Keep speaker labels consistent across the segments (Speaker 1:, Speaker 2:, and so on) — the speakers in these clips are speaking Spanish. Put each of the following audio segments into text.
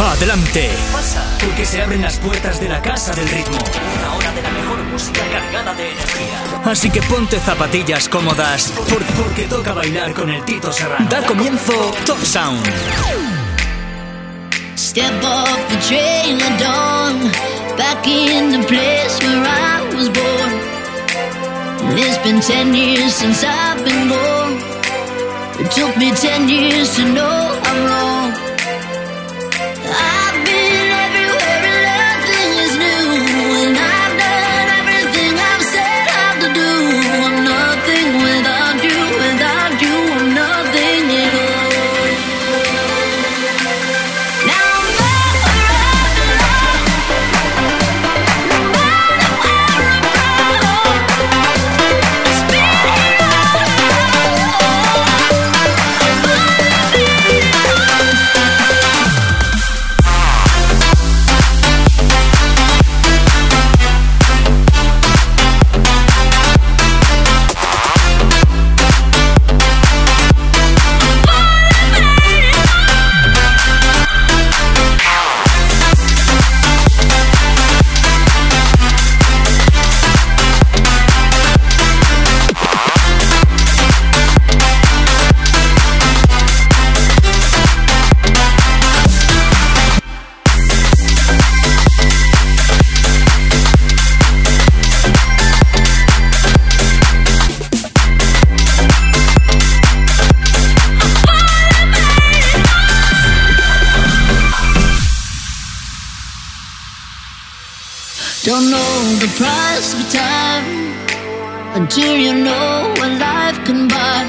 Speaker 1: Adelante. Pasa, porque se abren las puertas de la casa del ritmo. Una hora de la mejor música cargada de energía. Así que ponte zapatillas cómodas, porque toca bailar con el Tito Serrano. Da comienzo Top Sound.
Speaker 2: Step off the train at dawn, back in the place where I was born. it's been ten years since I've been born. It took me ten years to know I'm wrong. Until you know what life can buy.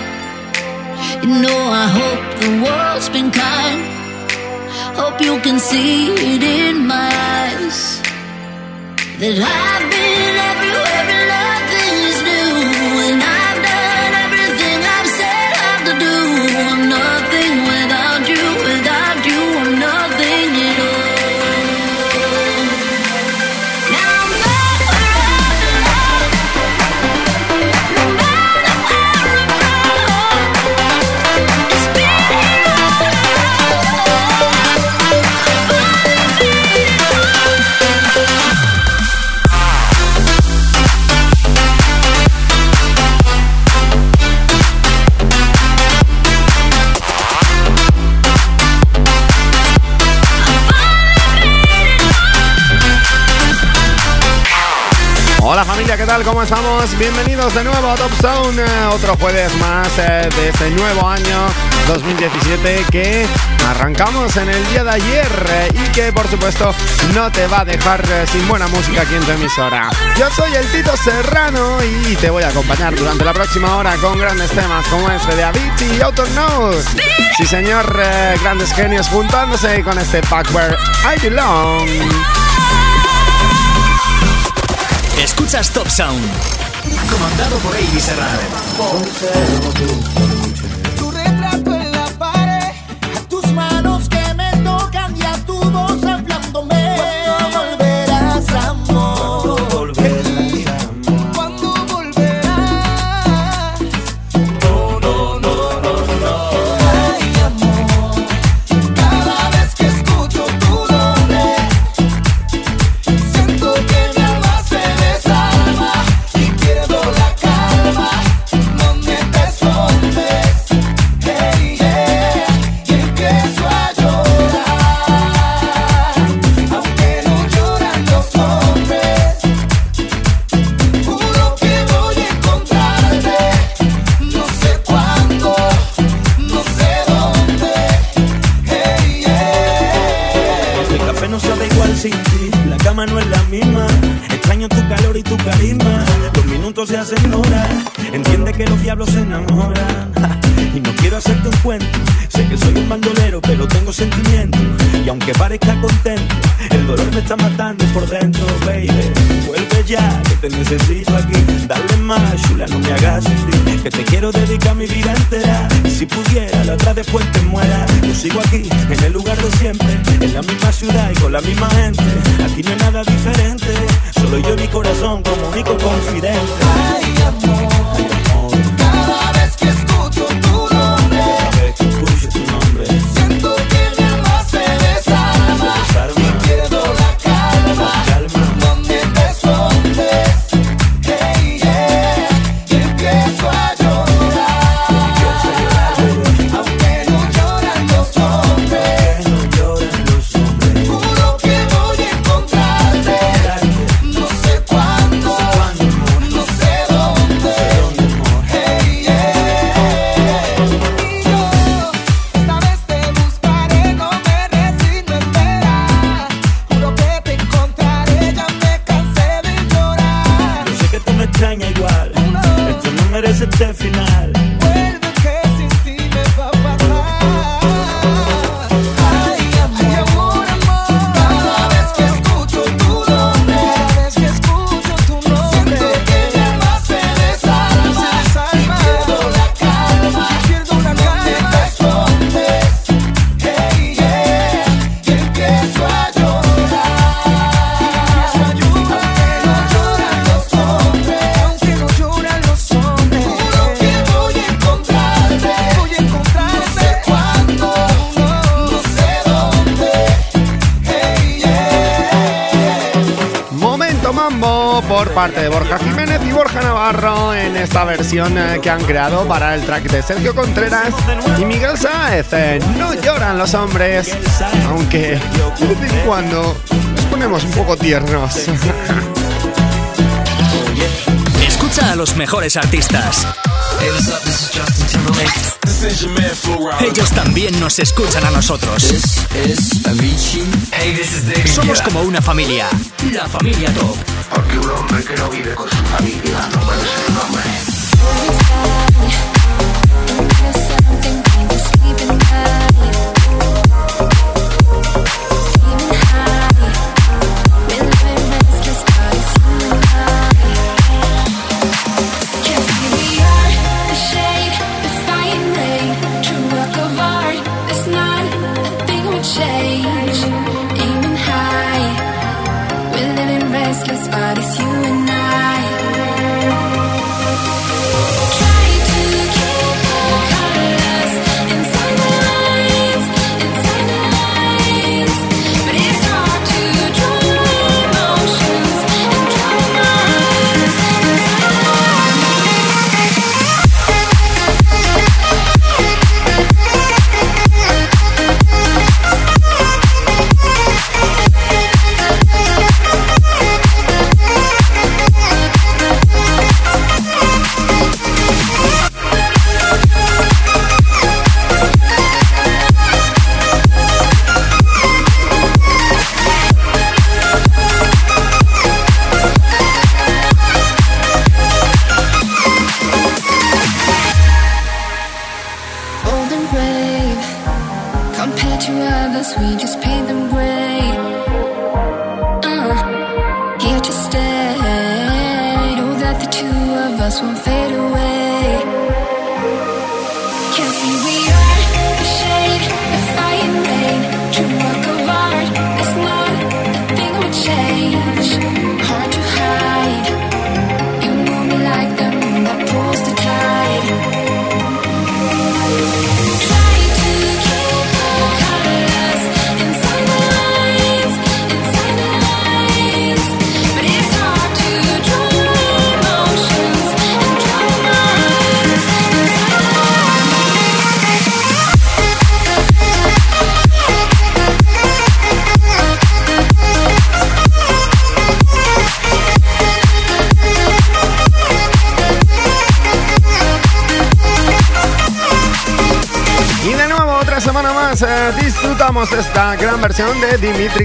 Speaker 2: You know, I hope the world's been kind. Hope you can see it in my eyes that I've been everywhere.
Speaker 3: ¿Qué tal? ¿Cómo estamos? Bienvenidos de nuevo a Top Sound, eh, otro jueves más eh, de este nuevo año 2017 que arrancamos en el día de ayer eh, y que por supuesto no te va a dejar sin buena música aquí en tu emisora. Yo soy el Tito Serrano y te voy a acompañar durante la próxima hora con grandes temas como este de Avicii y Outer Nose. Sí señor, grandes genios juntándose con este Backward I Belong.
Speaker 1: Escuchas Top Sound. Comandado por Avi Serrano.
Speaker 4: Si pudiera, la otra después te muera. Yo sigo aquí, en el lugar de siempre, en la misma ciudad y con la misma gente. Aquí no hay nada diferente, solo yo y mi corazón como único confidente.
Speaker 1: Ay, amor.
Speaker 3: Por parte de Borja Jiménez y Borja Navarro en esta versión eh, que han creado para el track de Sergio Contreras y Miguel Sáez. Eh, no lloran los hombres, aunque de vez en cuando nos ponemos un poco tiernos.
Speaker 5: Escucha a los mejores artistas. Ellos también nos escuchan a nosotros. Somos como una familia. La familia Top.
Speaker 6: Porque un hombre que no vive con su familia no puede ser un hombre.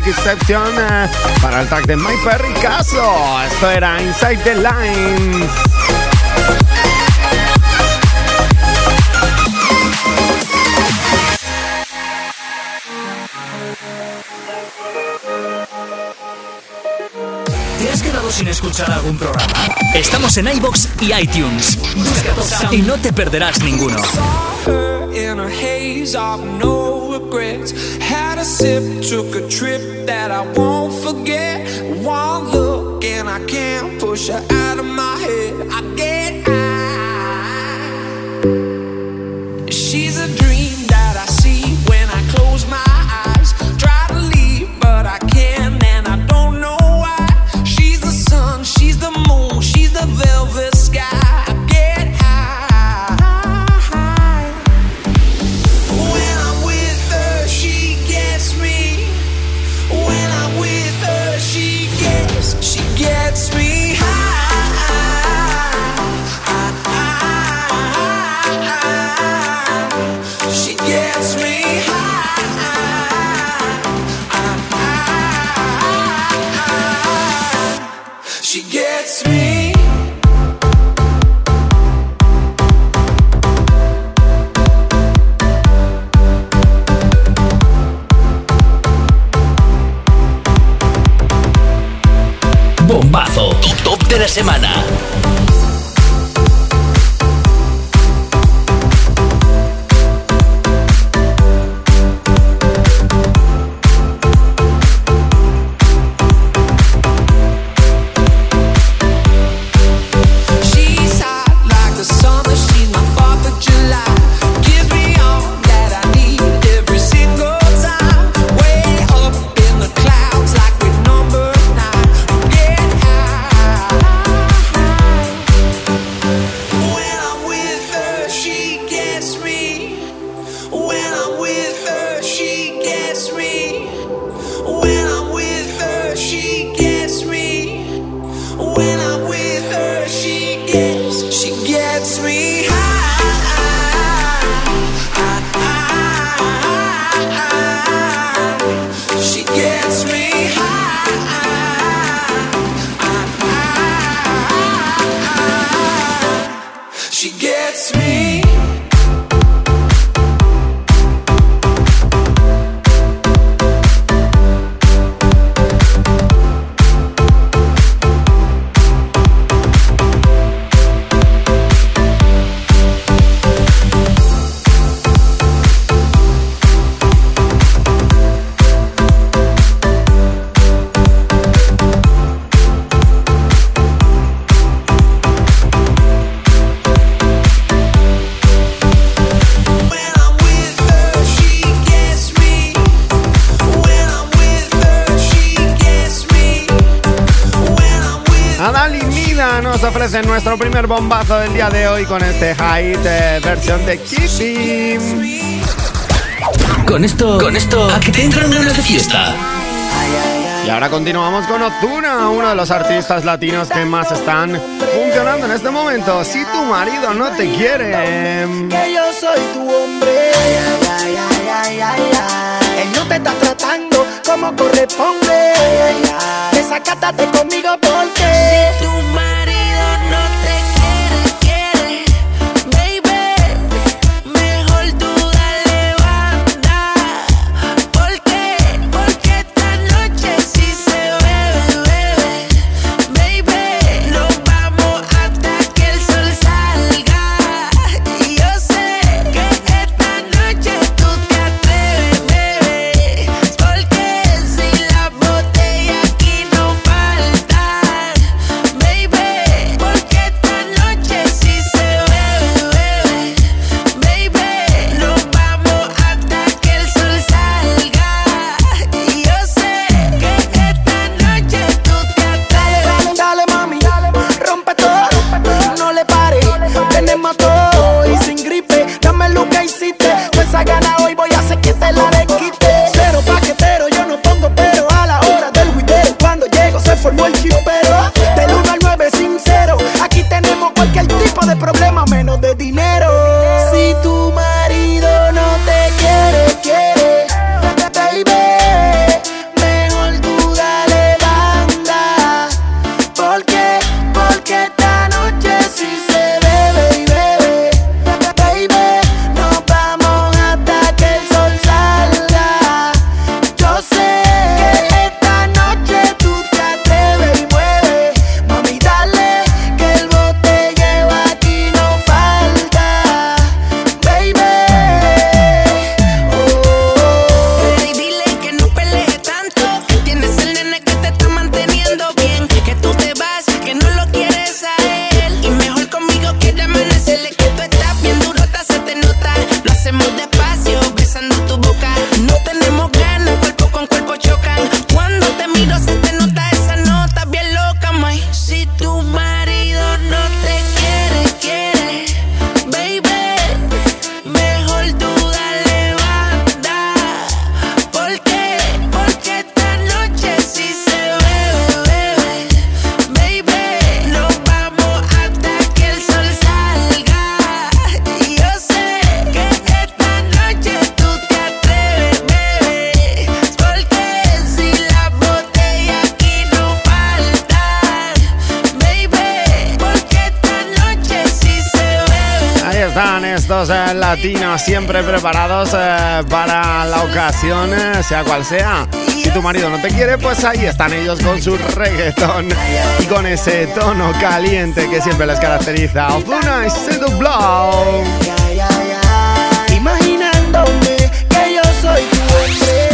Speaker 3: Exception eh, para el tag de My Perry Caso. Esto era Inside the Lines.
Speaker 5: ¿Te has quedado sin escuchar algún programa? Estamos en iBox y iTunes. y no te perderás ninguno. Had a sip, took a trip that I won't forget. One look and I can't push her out of my head. I get semana.
Speaker 3: En nuestro primer bombazo del día de hoy con este height eh, versión de Kissy.
Speaker 7: Con esto, con esto, ¿a que te entran ganas de fiesta?
Speaker 3: Y ahora continuamos con Ozuna, uno de los artistas latinos que más están funcionando en este momento. Si tu marido no te quiere,
Speaker 8: que yo soy tu hombre. Él no te está tratando como corresponde. Desacátate conmigo porque
Speaker 9: tu
Speaker 3: siempre preparados eh, para la ocasión, eh, sea cual sea. Si tu marido no te quiere, pues ahí están ellos con su reggaetón y con ese tono caliente que siempre les caracteriza. Ozuna y Blow.
Speaker 8: Imaginándome que yo soy tu hombre.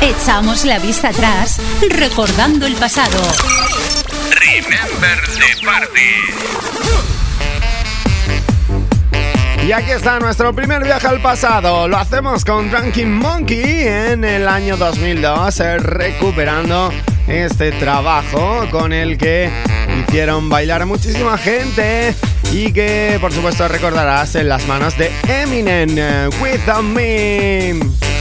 Speaker 10: Echamos la vista atrás, recordando el pasado.
Speaker 7: Remember the party.
Speaker 3: Y aquí está nuestro primer viaje al pasado. Lo hacemos con Drunken Monkey en el año 2002, eh, recuperando este trabajo con el que hicieron bailar a muchísima gente y que por supuesto recordarás en las manos de Eminem, eh, With Me.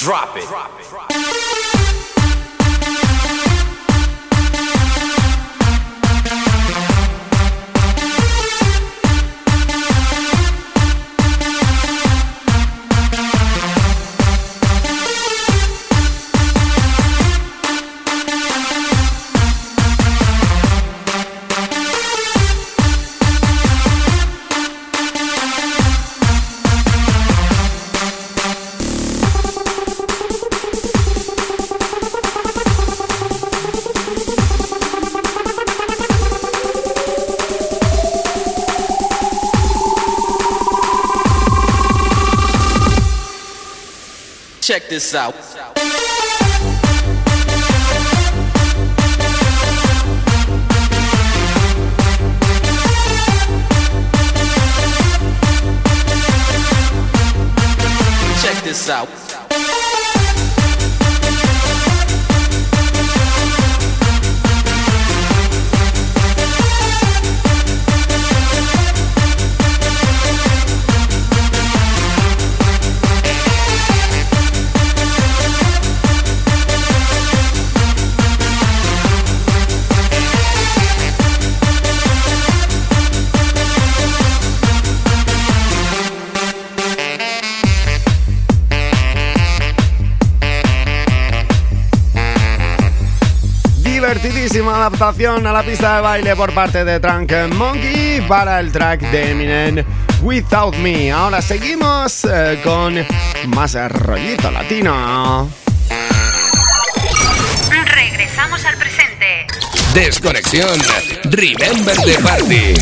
Speaker 11: Drop it. Drop it.
Speaker 12: Check this out.
Speaker 3: Divertidísima adaptación a la pista de baile por parte de Drunk Monkey para el track de Eminem Without Me. Ahora seguimos eh, con más rollito latino.
Speaker 10: Regresamos al presente.
Speaker 7: Desconexión. Remember the Party.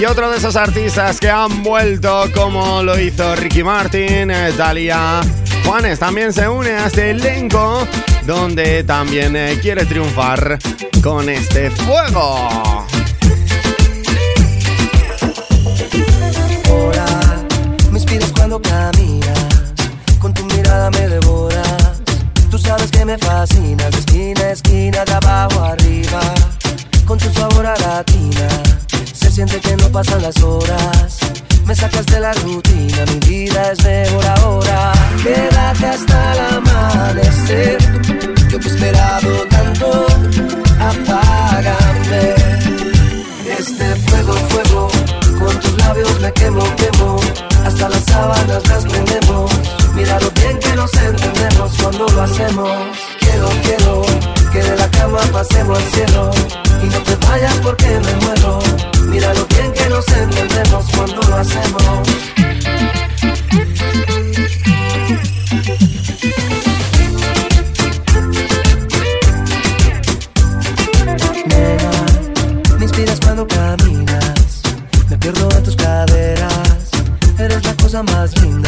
Speaker 3: Y otro de esos artistas que han vuelto como lo hizo Ricky Martin, eh, Dalia Juanes también se une a este elenco donde también eh, quiere triunfar con este fuego.
Speaker 13: Hola, me inspiras cuando caminas, con tu mirada me devoras. Tú sabes que me fascinas, de esquina a esquina, de abajo arriba, con tu sabor a latina. Se siente que no pasan las horas me sacas de la rutina, mi vida es mejor ahora. Quédate hasta el amanecer. Yo te he esperado tanto, apágame. Este fuego, fuego, con tus labios me quemo, quemo. Hasta las sábanas las prendemos. Mira lo bien que nos entendemos cuando lo hacemos. Quiero, quiero que de la cama pasemos al cielo. Y no te vayas porque me muero. Mira lo bien que nos entendemos cuando lo hacemos. me inspiras cuando caminas. Me pierdo en tus caderas. Eres la cosa más linda,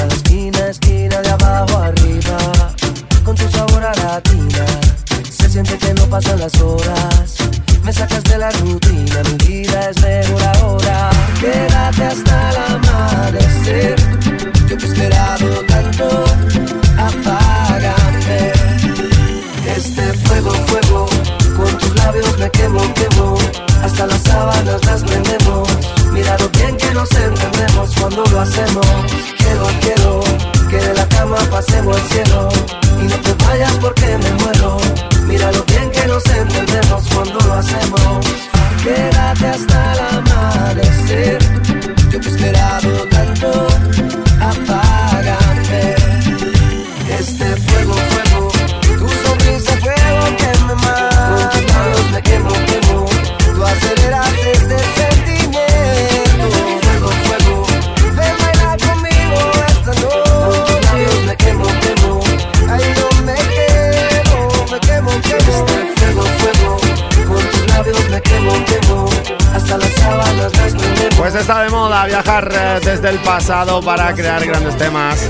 Speaker 3: pasado para crear grandes temas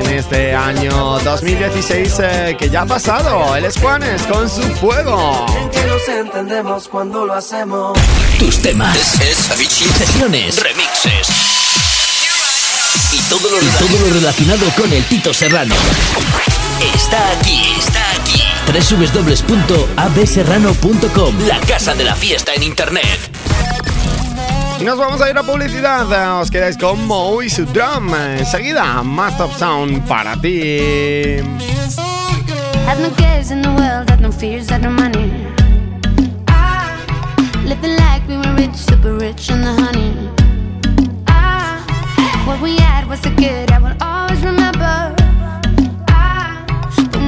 Speaker 3: en este año 2016 eh, que ya ha pasado. El Juanes con su fuego.
Speaker 13: Bien que nos entendemos cuando lo hacemos.
Speaker 7: Tus temas, sesiones, remixes y todo lo, y todo lo relacionado con el Tito Serrano. Está aquí, está aquí. www.abserrano.com La casa de la fiesta en internet.
Speaker 3: Nos vamos a ir a publicidad. Os quedáis con Mo y su drum. Enseguida, más Top Sound para ti.
Speaker 14: No in the world, no fears, no money. Ah, living like we were rich, super rich the honey. We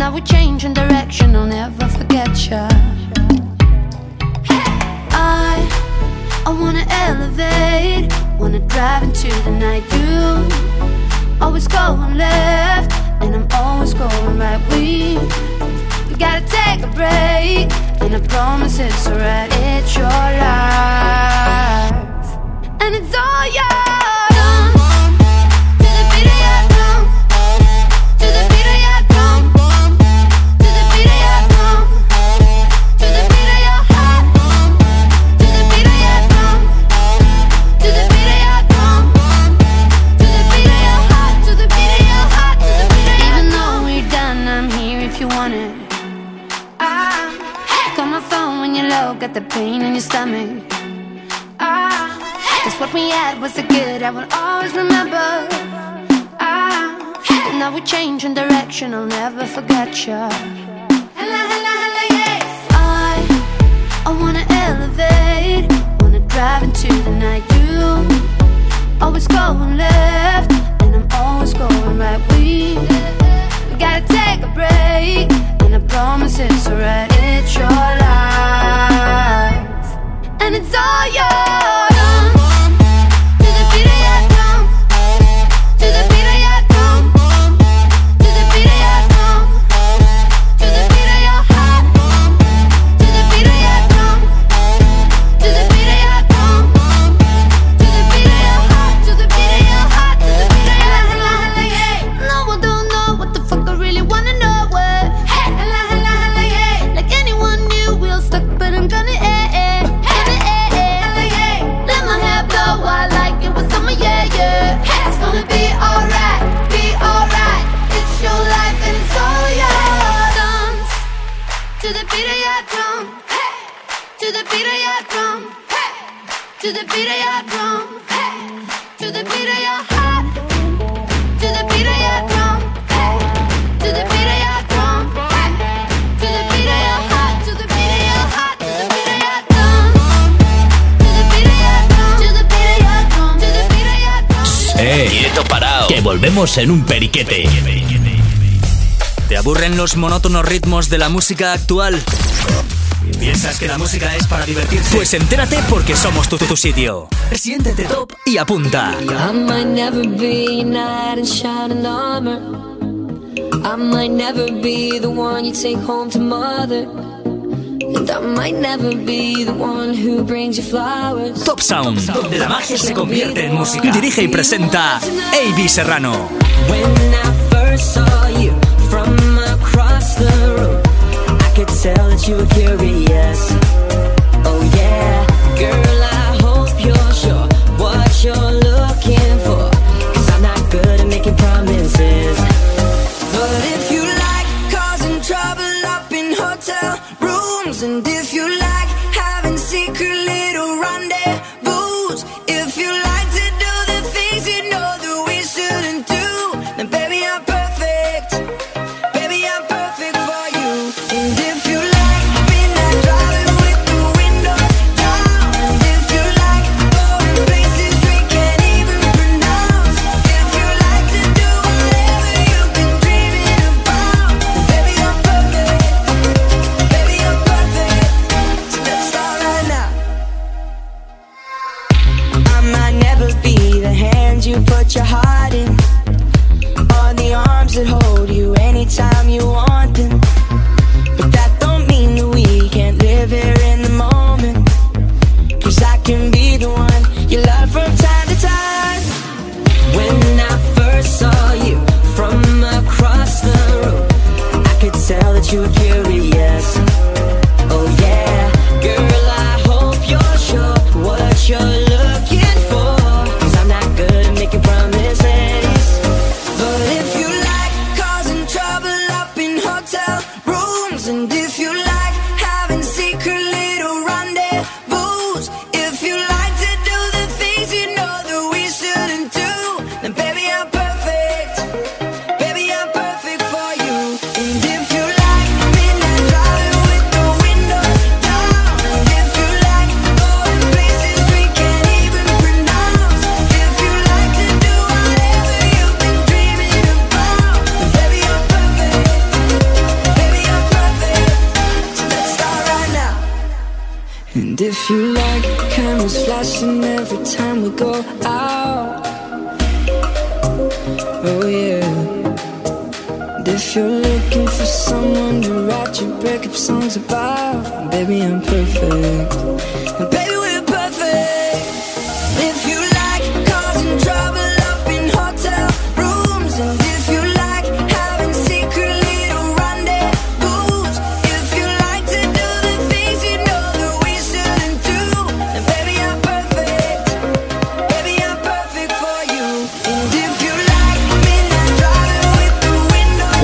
Speaker 14: now we're changing direction, I'll never forget you. I, I wanna elevate, wanna drive into the night. You always going left, and I'm always going right. We, we gotta take a break, and I promise it's alright. It's your life, and it's all yours. Got the pain in your stomach. Ah, that's what we had was so good, I will always remember. Ah, and now we're changing direction, I'll never forget you. Hello, hello, hello, yeah. I, I wanna elevate, wanna drive into the night. You always going left, and I'm always going right. We, we gotta take a break, and I promise it's alright. It's your life, and it's all yours.
Speaker 7: Volvemos en un periquete.
Speaker 15: ¿Te aburren los monótonos ritmos de la música actual? ¿Piensas que la música es para divertirse? Pues entérate porque somos tu, tu, tu sitio. Siéntete top y apunta.
Speaker 16: I might never be armor. I might never be the one you take home to mother.
Speaker 15: Top Sound, donde la magia se convierte en música. Dirige y presenta A.B. Serrano.
Speaker 16: Tell that you were curious. Oh yeah, girl, and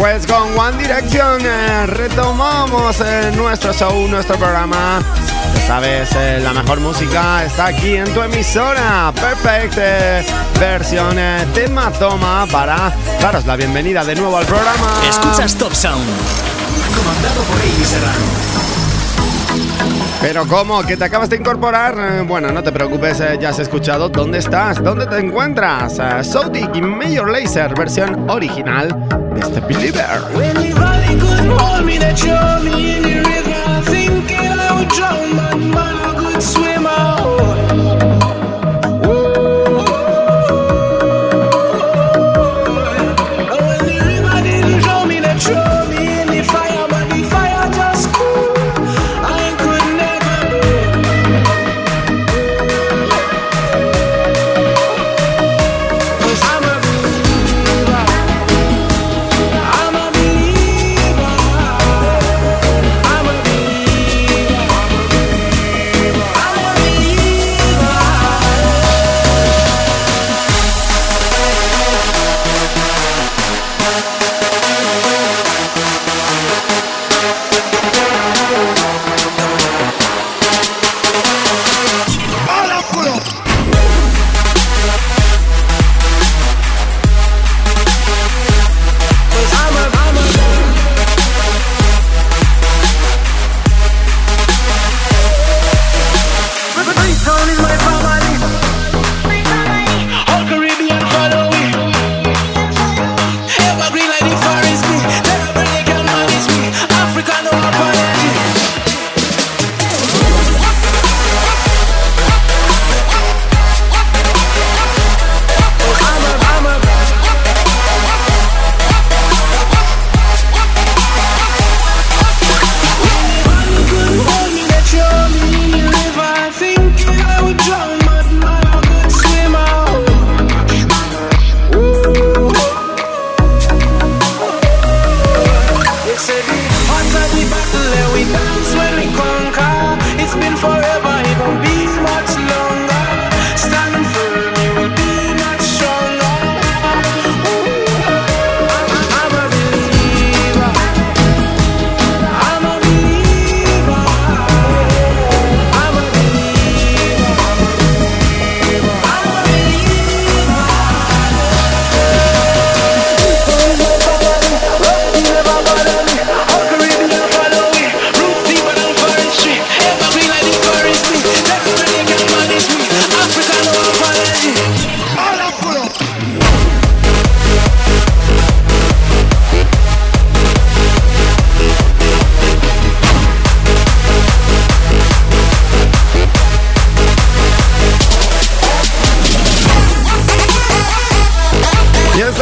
Speaker 3: Pues con One Direction eh, retomamos eh, nuestro show, nuestro programa. Sabes, eh, la mejor música está aquí en tu emisora. Perfect eh, versión eh, tema toma para daros la bienvenida de nuevo al programa.
Speaker 15: Escuchas Top Sound. Comandado por Amy Serrano.
Speaker 3: Pero ¿cómo? ¿Que te acabas de incorporar? Eh, bueno, no te preocupes, eh, ya has escuchado dónde estás, dónde te encuentras. Uh, Soutic y Major Laser, versión original de este Believer.
Speaker 5: When the valley couldn't hold me, they throw me in the river. Thinking I would drown, but man, a good swimmer.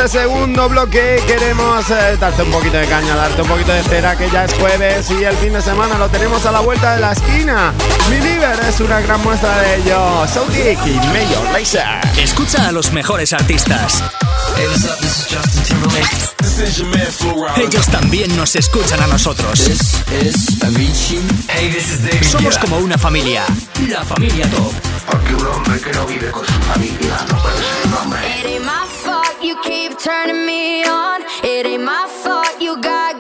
Speaker 3: Este segundo bloque queremos eh, darte un poquito de caña, darte un poquito de cera, que ya es jueves y el fin de semana lo tenemos a la vuelta de la esquina. Believer es una gran muestra de ello. Soutic y Major Lazer.
Speaker 15: Escucha a los mejores artistas. Ellos también nos escuchan a nosotros. Somos como una familia. La familia Top.
Speaker 17: Porque un hombre que no vive con su familia no puede ser un hombre.
Speaker 18: You keep turning me on. It ain't my fault you got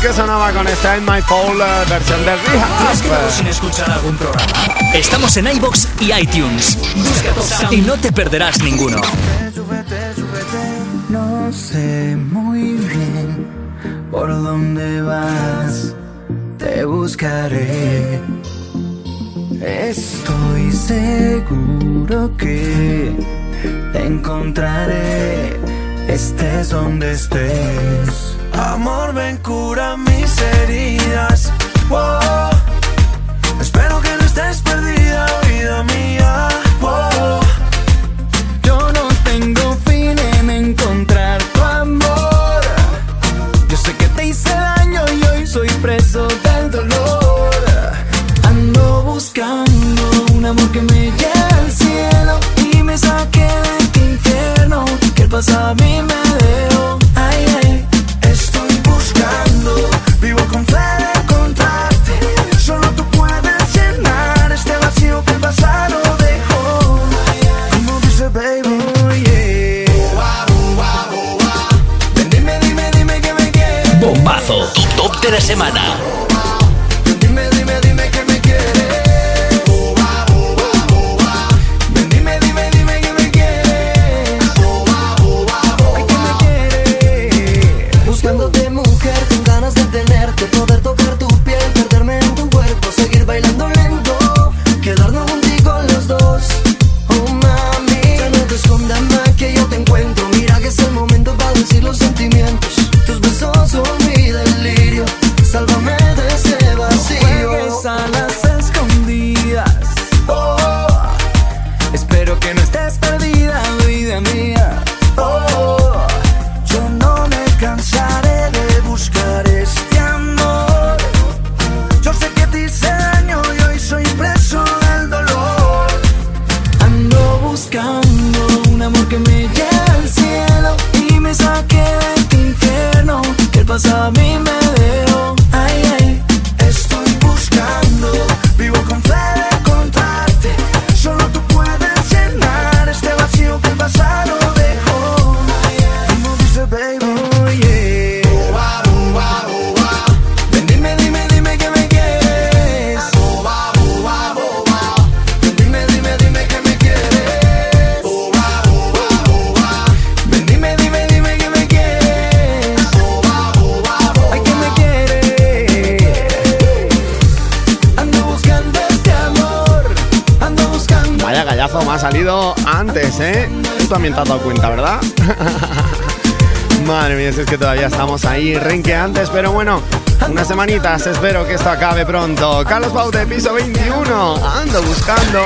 Speaker 3: que sonaba con esta en My Fall uh, eh, versión de
Speaker 15: Rihanna. Ah, ¿Te
Speaker 3: has
Speaker 15: sin escuchar algún programa? Estamos en iBox y iTunes. Busca y no te perderás ninguno.
Speaker 1: No sé muy bien por dónde vas. Te buscaré. Estoy seguro que te encontraré, estés donde estés.
Speaker 4: Amor, ven, cura mis heridas. Wow. Espero que no estés perdida, vida mía. Wow.
Speaker 1: Yo no tengo fin en encontrar tu amor. Yo sé que te hice daño y hoy soy preso del dolor. Ando buscando un amor que me lleve al cielo y me saque de este infierno que el pasado
Speaker 7: semana.
Speaker 13: te
Speaker 3: has dado cuenta, ¿verdad? Madre mía, si es que todavía estamos ahí renqueantes, pero bueno, unas semanitas, espero que esto acabe pronto. Carlos Baute, piso 21, ando buscando.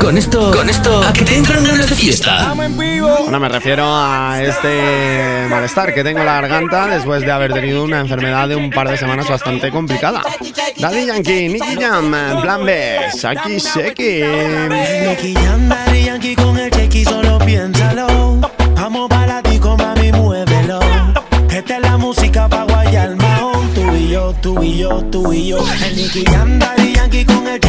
Speaker 7: Con esto, con esto, a que te entran ganas de fiesta.
Speaker 3: Bueno, me refiero a este malestar que tengo en la garganta después de haber tenido una enfermedad de un par de semanas bastante complicada. Daddy Yankee, Nicky Jam, Plan B, Saki Seki.
Speaker 4: Nicky Jam, Daddy Yankee con el Seki solo piensa y yo. El Nicky Andal y Yankee con el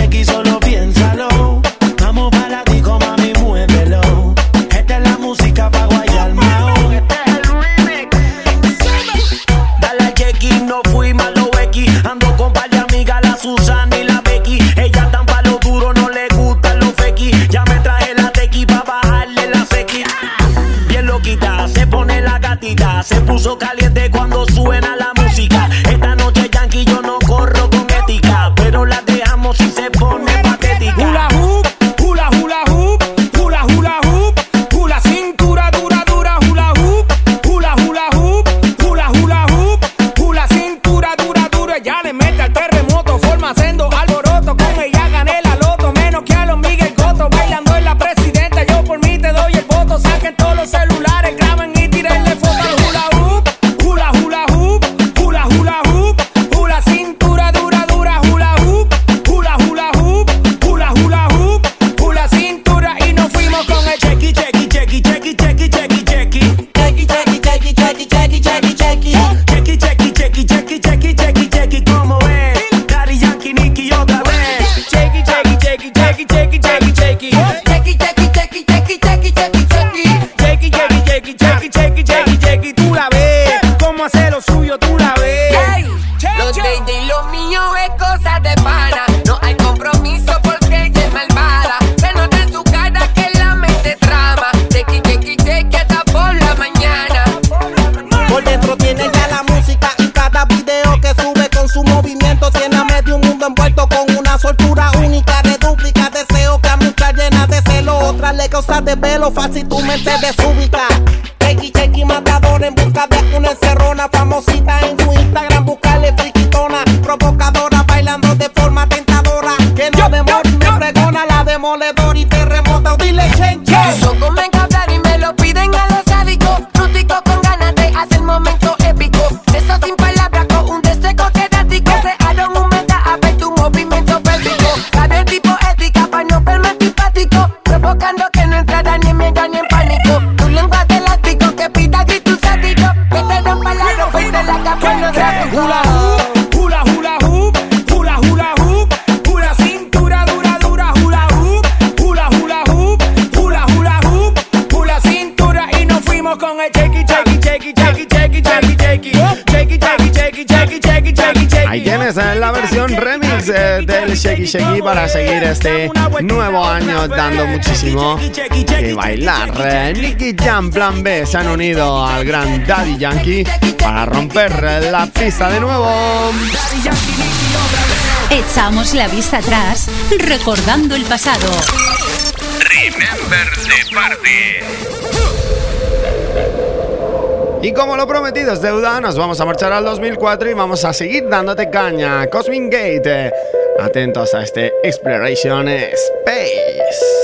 Speaker 4: chequi, chequi
Speaker 19: para
Speaker 3: seguir este nuevo año dando muchísimo que bailar. Eh, Nicky Jam Plan B se han unido al gran Daddy Yankee para romper la pista de nuevo.
Speaker 10: Echamos la vista atrás recordando el pasado.
Speaker 20: Remember the Party.
Speaker 3: Y como lo prometido es deuda, nos vamos a marchar al 2004 y vamos a seguir dándote caña. Cosmin Gate, eh, Atentos a este Exploration Space.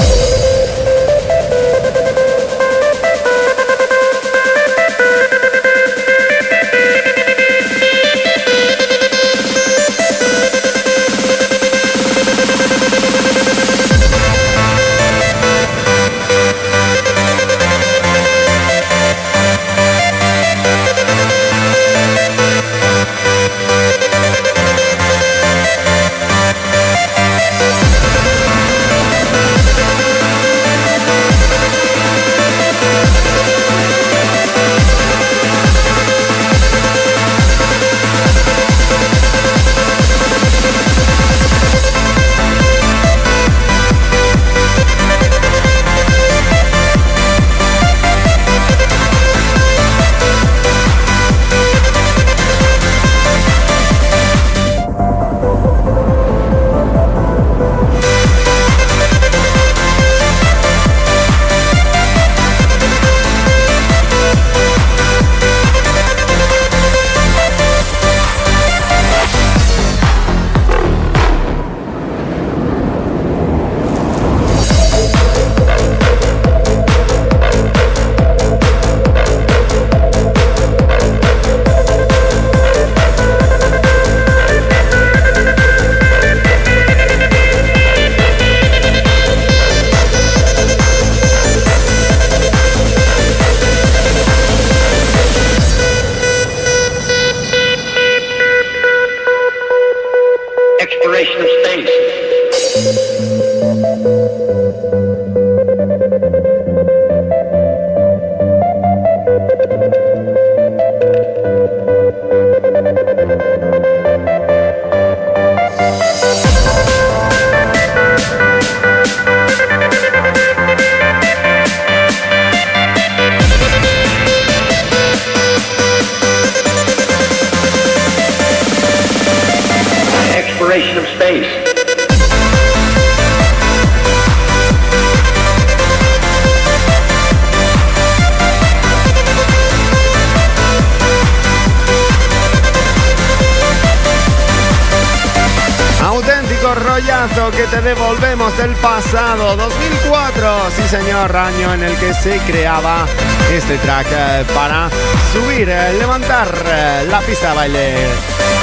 Speaker 3: se creaba este track eh, para subir, eh, levantar eh, la pista de baile.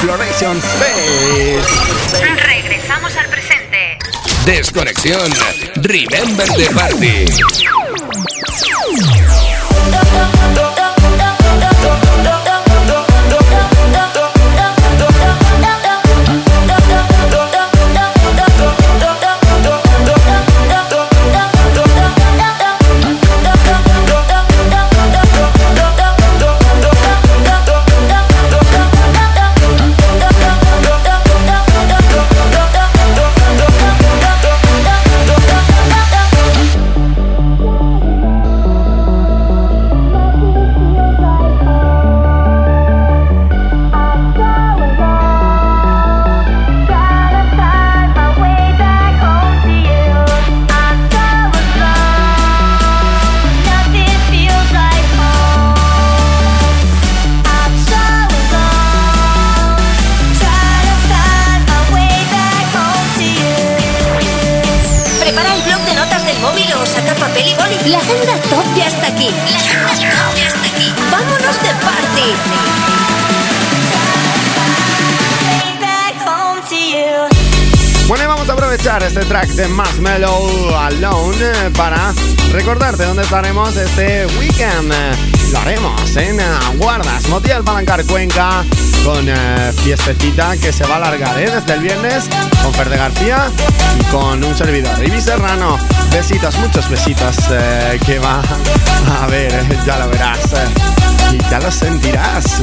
Speaker 3: Floration Space.
Speaker 10: Regresamos al presente.
Speaker 20: Desconexión. Remember the party.
Speaker 3: Este weekend. Eh, Lo haremos en eh, Guardas, Motiel Palancar Cuenca, con eh, fiestecita que se va a alargar ¿eh? desde el viernes con Fer de García y con un servidor, Ibi Serrano. Besitos, muchos besitos que va a ver, ya lo verás y ya lo sentirás.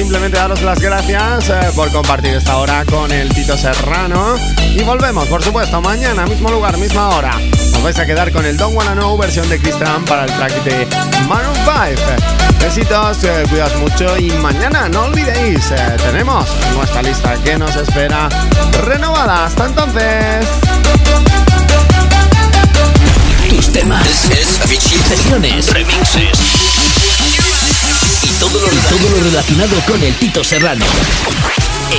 Speaker 3: Simplemente daros las gracias eh, por compartir esta hora con el Tito Serrano. Y volvemos, por supuesto, mañana, mismo lugar, misma hora. Os vais a quedar con el Don't Wanna Know versión de Christian para el track de Maroon 5. Besitos, eh, cuidaos mucho y mañana, no olvidéis, eh, tenemos nuestra lista que nos espera renovada. Hasta entonces.
Speaker 7: Tus temas, sesiones, remixes todo lo, y todo lo relacionado con el Tito Serrano.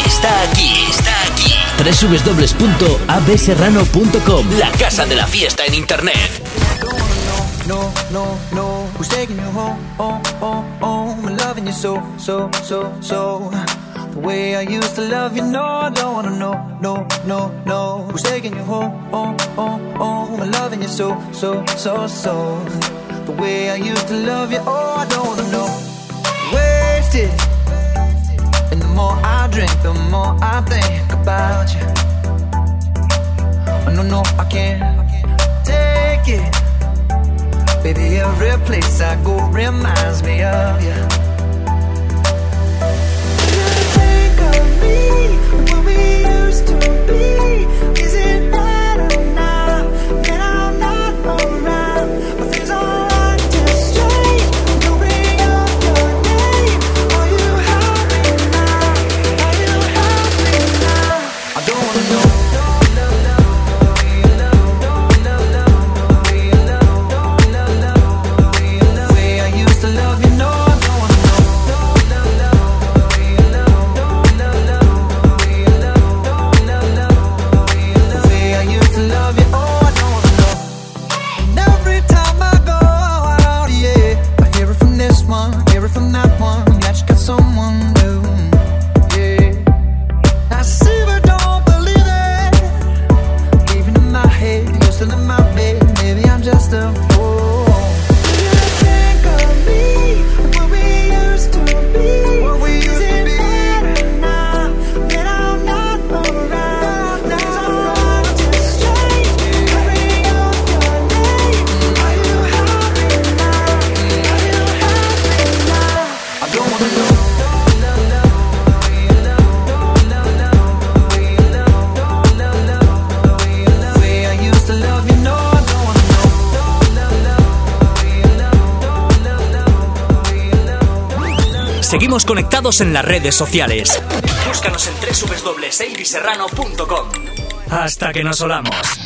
Speaker 7: Está aquí, está aquí. www.abserrano.com La casa de la fiesta en internet.
Speaker 1: no, no, no. Who's taking you home, home, home, home? I'm loving you so, so, so, so. The way I used to love you, no, I don't wanna know, no, no, no. Who's taking you home, home, home, home? I'm loving you so, so, so, so. The way I used to love you, oh, I don't wanna know. Wasted. And the more I drink, the more I think about you. Oh, no, no, I can't take it. Baby, every place I go reminds me of you. Think of me,
Speaker 15: en las redes sociales. Búscanos en www.elviserrano.com. Hasta que nos olamos.